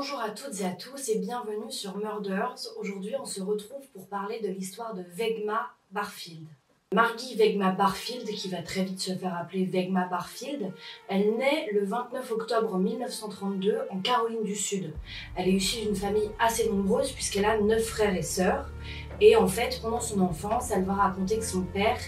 Bonjour à toutes et à tous et bienvenue sur Murders. Aujourd'hui, on se retrouve pour parler de l'histoire de Vegma Barfield. Margie Vegma Barfield, qui va très vite se faire appeler Vegma Barfield, elle naît le 29 octobre 1932 en Caroline du Sud. Elle est issue d'une famille assez nombreuse puisqu'elle a neuf frères et sœurs. Et en fait, pendant son enfance, elle va raconter que son père,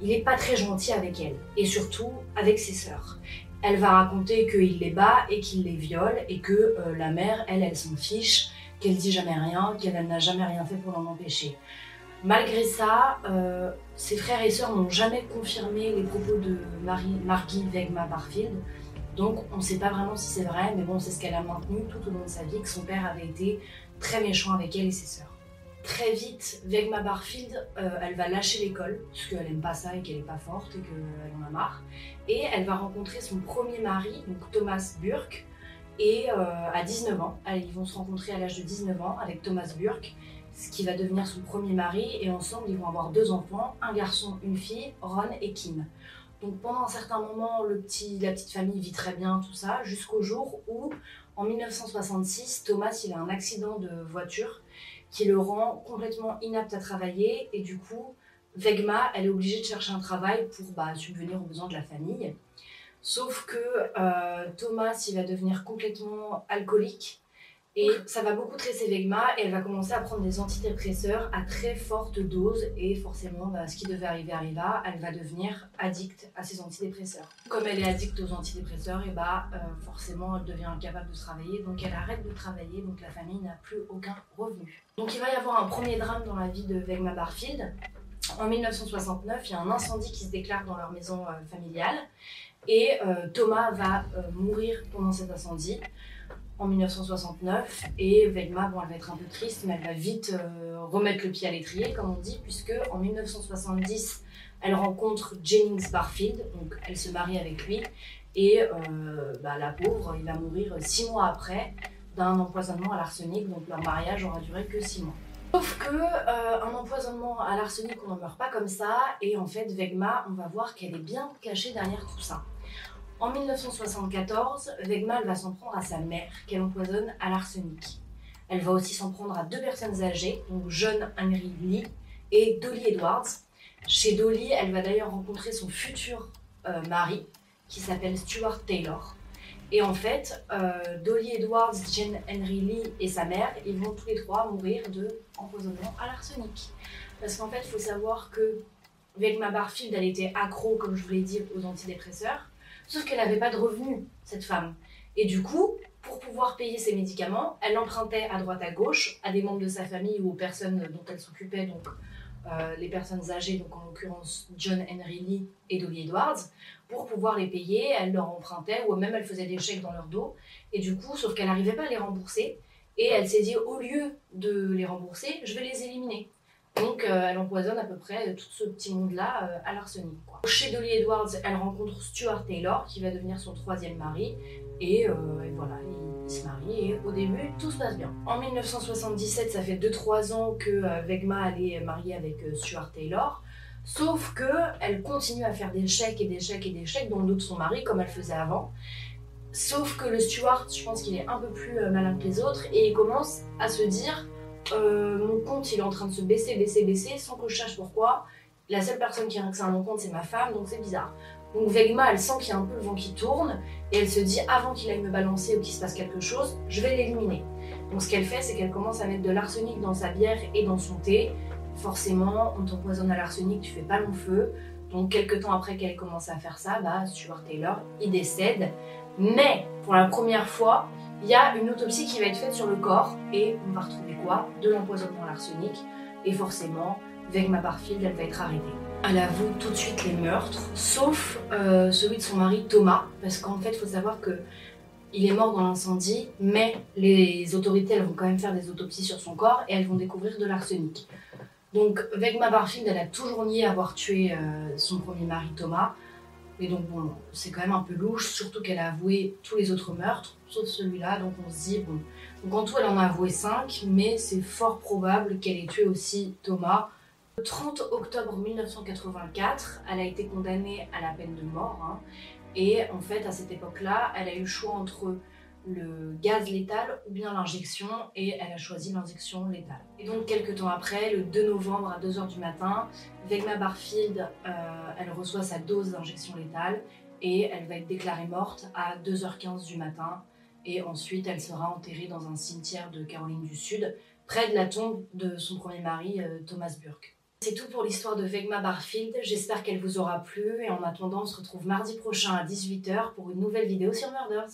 il est pas très gentil avec elle et surtout avec ses sœurs. Elle va raconter qu'il les bat et qu'il les viole et que euh, la mère, elle, elle s'en fiche, qu'elle dit jamais rien, qu'elle n'a jamais rien fait pour l'en empêcher. Malgré ça, euh, ses frères et sœurs n'ont jamais confirmé les propos de Marie, Margie Wegma Barfield. Donc on ne sait pas vraiment si c'est vrai, mais bon, c'est ce qu'elle a maintenu tout au long de sa vie, que son père avait été très méchant avec elle et ses sœurs. Très vite, Vegma Barfield, euh, elle va lâcher l'école, parce qu'elle aime pas ça et qu'elle est pas forte et qu'elle en a marre. Et elle va rencontrer son premier mari, donc Thomas Burke, et euh, à 19 ans, ils vont se rencontrer à l'âge de 19 ans avec Thomas Burke, ce qui va devenir son premier mari, et ensemble ils vont avoir deux enfants, un garçon, une fille, Ron et Kim. Donc pendant un certain moment, la petite famille vit très bien, tout ça, jusqu'au jour où, en 1966, Thomas il a un accident de voiture qui le rend complètement inapte à travailler et du coup, Vegma, elle est obligée de chercher un travail pour bah, subvenir aux besoins de la famille. Sauf que euh, Thomas, il va devenir complètement alcoolique et ça va beaucoup tresser Vegma et elle va commencer à prendre des antidépresseurs à très forte dose et forcément bah, ce qui devait arriver arriva, elle va devenir addicte à ces antidépresseurs. Comme elle est addicte aux antidépresseurs, et bah euh, forcément elle devient incapable de travailler donc elle arrête de travailler donc la famille n'a plus aucun revenu. Donc il va y avoir un premier drame dans la vie de Vegma Barfield. En 1969, il y a un incendie qui se déclare dans leur maison euh, familiale et euh, Thomas va mourir pendant cet incendie en 1969 et Vegma, bon, elle va être un peu triste, mais elle va vite euh, remettre le pied à l'étrier, comme on dit, puisque en 1970, elle rencontre Jennings Barfield, donc elle se marie avec lui, et euh, bah, la pauvre, il va mourir six mois après d'un empoisonnement à l'arsenic, donc leur mariage aura duré que six mois. Sauf que euh, un empoisonnement à l'arsenic, on n'en meurt pas comme ça, et en fait, Vegma, on va voir qu'elle est bien cachée derrière tout ça. En 1974, Wegmal va s'en prendre à sa mère, qu'elle empoisonne à l'arsenic. Elle va aussi s'en prendre à deux personnes âgées, donc jeune Henry Lee et Dolly Edwards. Chez Dolly, elle va d'ailleurs rencontrer son futur euh, mari, qui s'appelle Stuart Taylor. Et en fait, euh, Dolly Edwards, Jane Henry Lee et sa mère, ils vont tous les trois mourir de empoisonnement à l'arsenic. Parce qu'en fait, il faut savoir que Vegma Barfield, elle était accro, comme je vous l'ai dit, aux antidépresseurs. Sauf qu'elle n'avait pas de revenus, cette femme. Et du coup, pour pouvoir payer ses médicaments, elle empruntait à droite à gauche à des membres de sa famille ou aux personnes dont elle s'occupait, donc euh, les personnes âgées, donc en l'occurrence John Henry Lee et Dolly Edwards, pour pouvoir les payer. Elle leur empruntait ou même elle faisait des chèques dans leur dos. Et du coup, sauf qu'elle n'arrivait pas à les rembourser. Et elle s'est dit, au lieu de les rembourser, je vais les éliminer. Donc euh, elle empoisonne à peu près tout ce petit monde-là euh, à l'arsenic. Chez Dolly Edwards, elle rencontre Stuart Taylor qui va devenir son troisième mari. Et, euh, voilà, ils, se marient et au début tout se passe bien. En 1977, ça fait 2-3 ans que Vegma est mariée avec Stuart Taylor. Sauf que elle continue à faire des chèques et des chèques et des chèques dans le dos de son mari comme elle faisait avant. Sauf que le Stuart, je pense qu'il est un peu plus malin que les autres et il commence à se dire euh, mon compte il est en train de se baisser, baisser, baisser, sans que je sache pourquoi. La seule personne qui a accès à mon compte c'est ma femme, donc c'est bizarre. Donc Vegma, elle sent qu'il y a un peu le vent qui tourne et elle se dit avant qu'il aille me balancer ou qu'il se passe quelque chose, je vais l'éliminer. Donc ce qu'elle fait, c'est qu'elle commence à mettre de l'arsenic dans sa bière et dans son thé. Forcément, on t'empoisonne à l'arsenic, tu fais pas long feu. Donc quelques temps après qu'elle ait commencé à faire ça, bah, Stuart Taylor, il décède. Mais pour la première fois, il y a une autopsie qui va être faite sur le corps et on va retrouver quoi? De l'empoisonnement à l'arsenic et forcément, Vegma Barfield, elle va être arrêtée. Elle avoue tout de suite les meurtres, sauf euh, celui de son mari Thomas, parce qu'en fait, il faut savoir que il est mort dans l'incendie, mais les autorités, elles vont quand même faire des autopsies sur son corps et elles vont découvrir de l'arsenic. Donc, Vegma Barfield, elle a toujours nié avoir tué euh, son premier mari Thomas, et donc, bon, c'est quand même un peu louche, surtout qu'elle a avoué tous les autres meurtres, sauf celui-là. Donc, on se dit, bon. Donc, en tout, elle en a avoué 5, mais c'est fort probable qu'elle ait tué aussi Thomas. Le 30 octobre 1984, elle a été condamnée à la peine de mort. Hein. et en fait, à cette époque-là, elle a eu le choix entre le gaz létal ou bien l'injection et elle a choisi l'injection létale. Et donc quelques temps après, le 2 novembre à 2h du matin, Vegma Barfield, euh, elle reçoit sa dose d'injection létale et elle va être déclarée morte à 2h15 du matin et ensuite elle sera enterrée dans un cimetière de Caroline du Sud près de la tombe de son premier mari euh, Thomas Burke. C'est tout pour l'histoire de Vegma Barfield, j'espère qu'elle vous aura plu et en attendant on se retrouve mardi prochain à 18h pour une nouvelle vidéo sur Murders.